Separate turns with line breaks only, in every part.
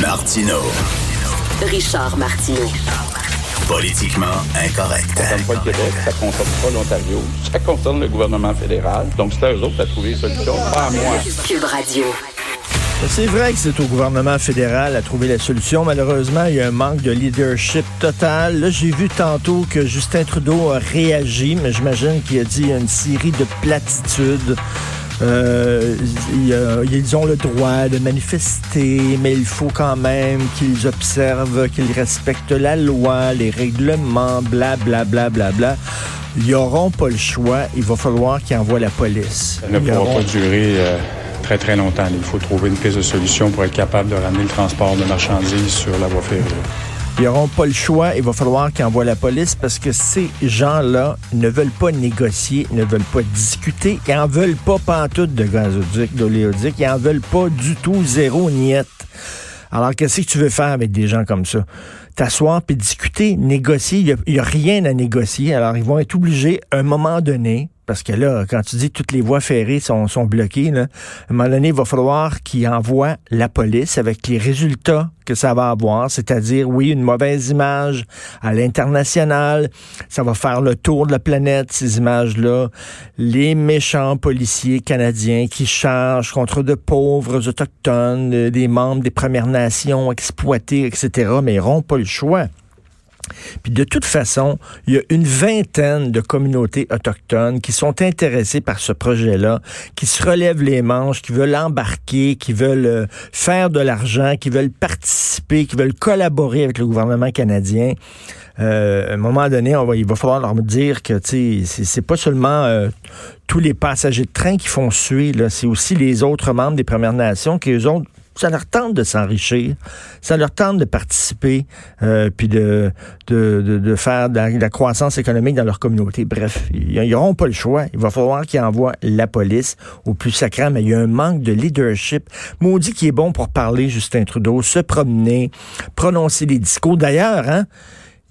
Martino.
Richard Martineau.
Politiquement incorrect.
Ça concerne pas le Québec, ça concerne pas l'Ontario, ça concerne le gouvernement fédéral. Donc c'est à eux autres à trouver une solution, pas à moi.
Cube Radio.
C'est vrai que c'est au gouvernement fédéral à trouver la solution. Malheureusement, il y a un manque de leadership total. Là, j'ai vu tantôt que Justin Trudeau a réagi, mais j'imagine qu'il a dit une série de platitudes. Euh, ils ont le droit de manifester, mais il faut quand même qu'ils observent, qu'ils respectent la loi, les règlements, bla bla bla bla bla. Ils n'auront pas le choix. Il va falloir qu'ils envoient la police.
Ça ne pourra pas durer euh, très très longtemps. Il faut trouver une piste de solution pour être capable de ramener le transport de marchandises sur la voie ferrée.
Ils n'auront pas le choix. Il va falloir qu'ils envoient la police parce que ces gens-là ne veulent pas négocier, ne veulent pas discuter. Ils n'en veulent pas pantoute de gazoduc, d'oléoduc. Ils n'en veulent pas du tout, zéro niette. Alors, qu'est-ce que tu veux faire avec des gens comme ça? T'asseoir puis discuter, négocier. Il n'y a, a, rien à négocier. Alors, ils vont être obligés, à un moment donné, parce que là, quand tu dis que toutes les voies ferrées sont, bloquées, à un moment donné, il va falloir qu'ils envoient la police avec les résultats que ça va avoir, c'est-à-dire, oui, une mauvaise image à l'international, ça va faire le tour de la planète, ces images-là, les méchants policiers canadiens qui chargent contre de pauvres autochtones, des membres des Premières Nations exploités, etc., mais ils n'auront pas le choix. Puis de toute façon, il y a une vingtaine de communautés autochtones qui sont intéressées par ce projet-là, qui se relèvent les manches, qui veulent embarquer, qui veulent euh, faire de l'argent, qui veulent participer, qui veulent collaborer avec le gouvernement canadien. Euh, à un moment donné, il va falloir leur dire que c'est pas seulement euh, tous les passagers de train qui font suer, c'est aussi les autres membres des Premières Nations qui, eux autres, ça leur tente de s'enrichir, ça leur tente de participer, euh, puis de, de, de, faire de la, croissance économique dans leur communauté. Bref, ils n'auront pas le choix. Il va falloir qu'ils envoient la police au plus sacré, mais il y a un manque de leadership. Maudit qui est bon pour parler, Justin Trudeau, se promener, prononcer des discours. D'ailleurs, hein,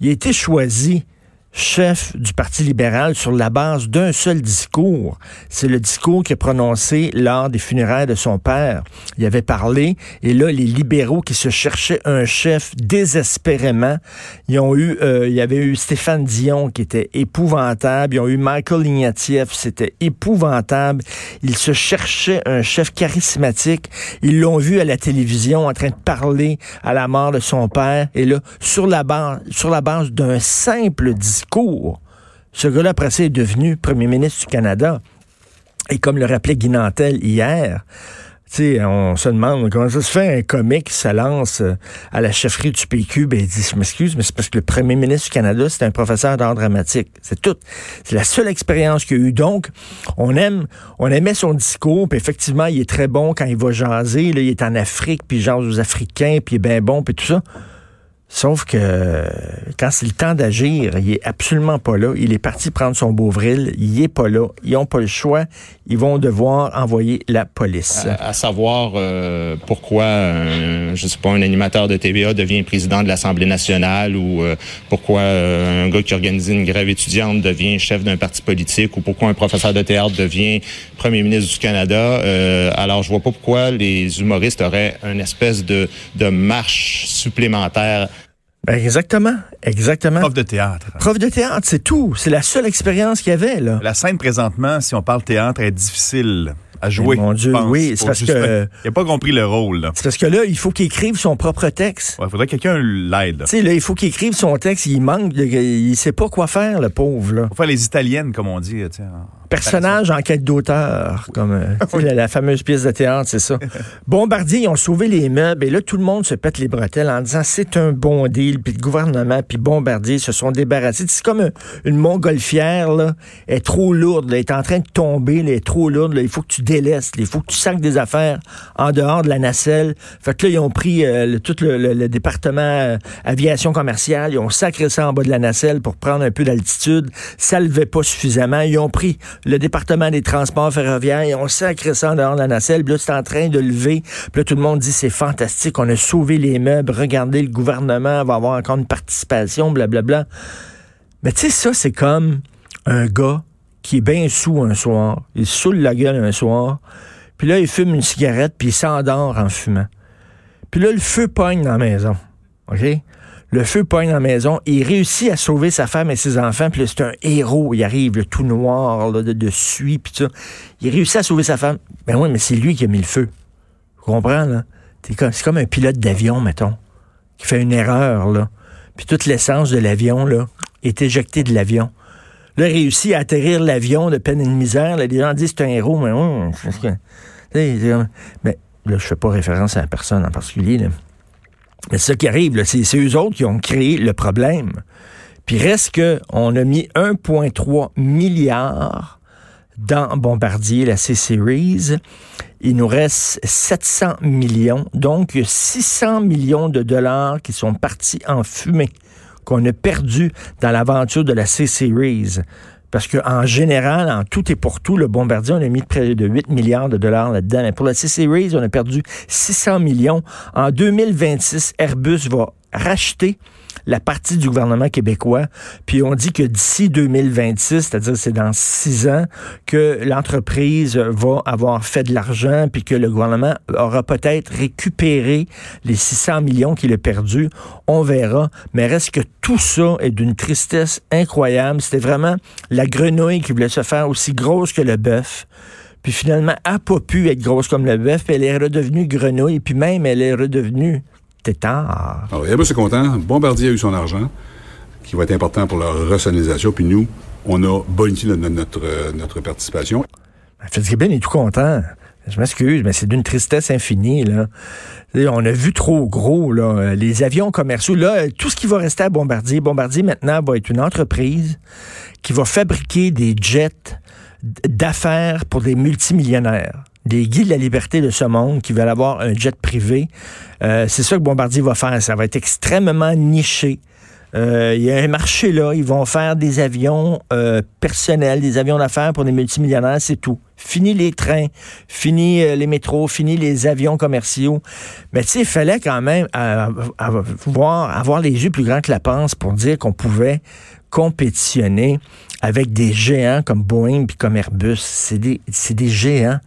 il a été choisi chef du Parti libéral sur la base d'un seul discours. C'est le discours qu'il a prononcé lors des funérailles de son père. Il avait parlé, et là, les libéraux qui se cherchaient un chef désespérément, ils ont eu, euh, il y avait eu Stéphane Dion qui était épouvantable, ils ont eu Michael Ignatieff, c'était épouvantable. Ils se cherchaient un chef charismatique. Ils l'ont vu à la télévision en train de parler à la mort de son père, et là, sur la base, sur la base d'un simple discours, Ce gars-là, après ça, est devenu premier ministre du Canada. Et comme le rappelait Guy Nantel hier, sais, on se demande comment ça se fait un comique qui lance euh, à la chefferie du PQ. Ben, il dit, je m'excuse, mais c'est parce que le premier ministre du Canada, c'est un professeur d'art dramatique. C'est tout. C'est la seule expérience qu'il a eu. Donc, on aime, on aimait son discours, puis effectivement, il est très bon quand il va jaser. Il est en Afrique, puis il jase aux Africains, puis il est bien bon, puis tout ça. Sauf que quand c'est le temps d'agir, il est absolument pas là. Il est parti prendre son Beauvril. Il est pas là. Ils ont pas le choix. Ils vont devoir envoyer la police.
À, savoir euh, pourquoi, un, je sais pas, un animateur de TVA devient président de l'Assemblée nationale ou euh, pourquoi euh, un gars qui organise une grève étudiante devient chef d'un parti politique ou pourquoi un professeur de théâtre devient premier ministre du Canada. alors, je vois pas pourquoi les humoristes auraient une espèce de, de marche supplémentaire
ben, exactement, exactement.
Prof de théâtre.
Prof de théâtre, c'est tout. C'est la seule expérience qu'il y avait, là.
La scène présentement, si on parle théâtre, est difficile à jouer.
mon Dieu, oui, c'est parce que...
Il n'a pas compris le rôle.
C'est parce que là, il faut qu'il écrive son propre texte.
Il faudrait que quelqu'un l'aide.
Tu sais, là, il faut qu'il écrive son texte. Il manque, il sait pas quoi faire, le pauvre, là.
Faut faire les italiennes, comme on dit, en
Personnage en quête d'auteur, comme euh, la, la fameuse pièce de théâtre, c'est ça. Bombardier, ils ont sauvé les meubles et là, tout le monde se pète les bretelles en disant c'est un bon deal. Puis le gouvernement, puis Bombardier se sont débarrassés. C'est comme un- une montgolfière, là, elle est trop lourde, là, elle est en train de tomber, là, elle est trop lourde. là, il faut que tu délaisses, il faut que tu sacs des affaires en dehors de la nacelle. Fait que là, ils ont pris euh, le- tout le, le- le département euh, aviation commerciale, ils ont sacré ça en bas de la nacelle pour prendre un peu d'altitude. Ça levait pas suffisamment. Ils ont pris le département des transports ferroviaires, ils ont sacré ça en dehors de la nacelle. Puis là, c'est en train de lever. Puis là, tout le monde dit c'est fantastique, on a sauvé les meubles. Regardez, le gouvernement va avoir encore une participation, blablabla. Mais tu sais, ça, c'est comme un gars qui est bien sous un soir. Il saoule la gueule un soir. Puis là, il fume une cigarette, puis il s'endort en fumant. Puis là, le feu pogne dans la maison. OK? Le feu pogne dans la maison. Il réussit à sauver sa femme et ses enfants. Puis c'est un héros. Il arrive, le tout noir, de, de suie, puis ça. Il réussit à sauver sa femme. Ben oui, mais c'est lui qui a mis le feu. Tu comprends, là? C'est comme un pilote d'avion, mettons, qui fait une erreur, là. Puis toute l'essence de l'avion, là, est éjectée de l'avion. Là, il réussit à atterrir l'avion de peine et de misère. Là, les gens disent c'est un héros, mais hum, mais là, je fais pas référence à personne en particulier. là. Ça qui arrive, c'est eux autres qui ont créé le problème. Puis reste que on a mis 1,3 milliard dans Bombardier, la C-Series. Il nous reste 700 millions. Donc, il y a 600 millions de dollars qui sont partis en fumée, qu'on a perdu dans l'aventure de la C-Series. Parce qu'en général, en tout et pour tout, le Bombardier, on a mis près de 8 milliards de dollars là-dedans. Mais pour la C-Series, on a perdu 600 millions. En 2026, Airbus va racheter la partie du gouvernement québécois. Puis on dit que d'ici 2026, c'est-à-dire c'est dans six ans, que l'entreprise va avoir fait de l'argent, puis que le gouvernement aura peut-être récupéré les 600 millions qu'il a perdus. On verra. Mais reste que tout ça est d'une tristesse incroyable. C'était vraiment la grenouille qui voulait se faire aussi grosse que le bœuf. Puis finalement, elle n'a pas pu être grosse comme le bœuf, puis elle est redevenue grenouille, puis même elle est redevenue tétard.
Alors, Airbus est content. Bombardier a eu son argent, qui va être important pour leur rationalisation. Puis nous, on a bonifié notre, notre, euh, notre participation.
Fitzgibbon est tout content. Je m'excuse, mais c'est d'une tristesse infinie. Là. On a vu trop gros là, euh, les avions commerciaux. Là, euh, tout ce qui va rester à Bombardier, Bombardier maintenant va être une entreprise qui va fabriquer des jets d'affaires pour des multimillionnaires. Des Guy de la liberté de ce monde qui veulent avoir un jet privé. Euh, c'est ça que Bombardier va faire. Ça va être extrêmement niché. Euh, Il y a un marché là. Ils vont faire des avions euh, personnels, des avions d'affaires pour des multimillionnaires, c'est tout. Fini les trains, fini les métros, fini les avions commerciaux. Mais tu sais, il fallait quand même avoir, voir- avoir les yeux plus grands que la panse pour dire qu'on pouvait compétitionner avec des géants comme Boeing puis comme Airbus. C'est des, c'est des géants.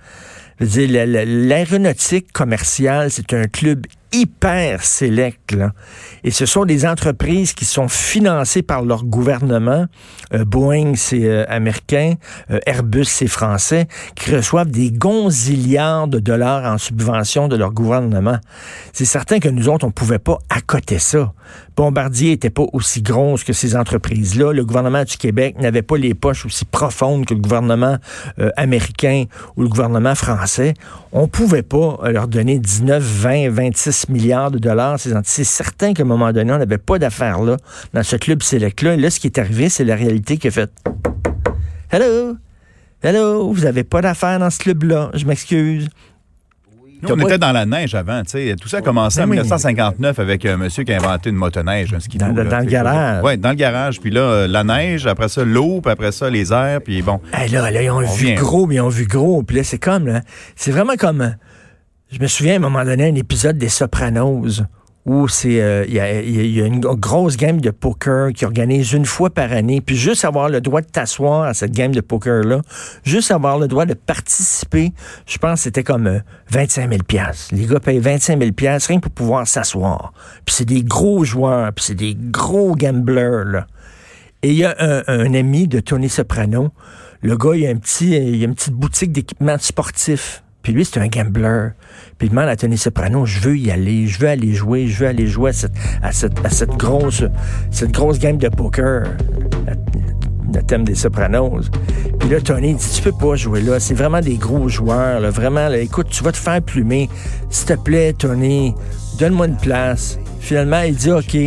Je veux dire, la- la- l'aéronautique commerciale, c'est un club hyper sélect. Et ce sont des entreprises qui sont financées par leur gouvernement. Euh, Boeing, c'est euh, américain. Euh, Airbus, c'est français. Qui reçoivent des gonzillards de dollars en subvention de leur gouvernement. C'est certain que nous autres, on pouvait pas accoter ça. Bombardier était pas aussi grosse que ces entreprises-là. Le gouvernement du Québec n'avait pas les poches aussi profondes que le gouvernement euh, américain ou le gouvernement français. On pouvait pas euh, leur donner 19, 20, 26 milliards de dollars. C'est certain qu'à un moment donné, on n'avait pas d'affaires là dans ce club select-là. Là, ce qui est arrivé, c'est la réalité qui a fait Hello! Hello! Vous n'avez pas d'affaires dans ce club-là? Je m'excuse.
Nous, on était dans la neige avant, tu sais. Tout ça a commencé
Ben
en
oui.
1959 avec un monsieur qui a inventé une motoneige, un skidoo.
Dans- dans le garage.
Oui, dans le garage. Puis là, euh, la neige, après ça, l'eau, puis après ça, les airs, puis bon.
Hey, là, là, ils ont
On
vu
vient.
gros, mais ils ont vu gros. Puis là, c'est comme, c'est vraiment comme, euh, je me souviens à un moment donné, un épisode des Sopranos où c'est, euh, il y, a, une grosse game de poker qui organise une fois par année, puis juste avoir le droit de t'asseoir à cette game de poker-là, juste avoir le droit de participer, je pense que c'était comme euh, 25 000 Les gars payent 25 000 rien que pour pouvoir s'asseoir. Puis c'est des gros joueurs, puis c'est des gros gamblers, là. Et il y a un, un ami de Tony Soprano. Le gars, il a, un petit, il a une petite boutique d'équipement sportif. Puis lui, c'est un gambler. Puis il demande à Tony Soprano, je veux y aller, je veux aller jouer, je veux aller jouer à cette, grosse, cette grosse game de poker. le thème des Sopranos. Puis là, Tony dit, tu peux pas jouer là. C'est vraiment des gros joueurs. Là. Vraiment, là, écoute, tu vas te faire plumer. S'il te plaît, Tony, donne-moi une place. Finalement, il dit, OK.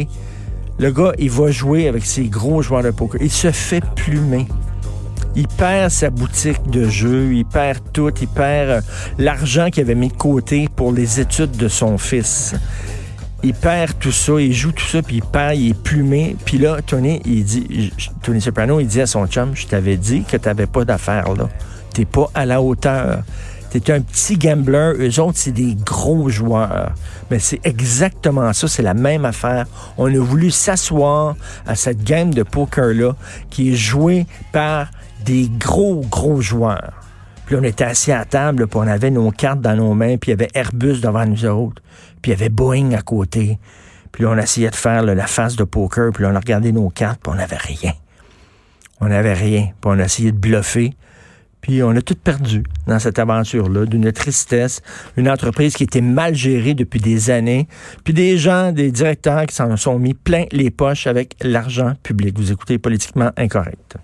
Le gars, il va jouer avec ses gros joueurs de poker. Il se fait plumer. Il perd sa boutique de jeux, il perd tout, il perd euh, l'argent qu'il avait mis de côté pour les études de son fils. Il perd tout ça, il joue tout ça, puis il perd, il est plumé. Puis là, Tony, il dit, Tony Soprano, il dit à son chum, je t'avais dit que t'avais pas d'affaires là. T'es pas à la hauteur. T'es un petit gambler, eux autres, c'est des gros joueurs. Mais c'est exactement ça, c'est la même affaire. On a voulu s'asseoir à cette game de poker-là qui est jouée par des gros, gros joueurs. Puis on était assis à table, puis on avait nos cartes dans nos mains, puis il y avait Airbus devant nous autres, puis il y avait Boeing à côté. Puis on essayait de faire là, la face de poker, puis on a regardé nos cartes, puis on n'avait rien. On n'avait rien. Puis on a essayé de bluffer. Puis on a tout perdu dans cette aventure-là, d'une tristesse, une entreprise qui était mal gérée depuis des années, puis des gens, des directeurs qui s'en sont mis plein les poches avec l'argent public. Vous écoutez politiquement incorrect.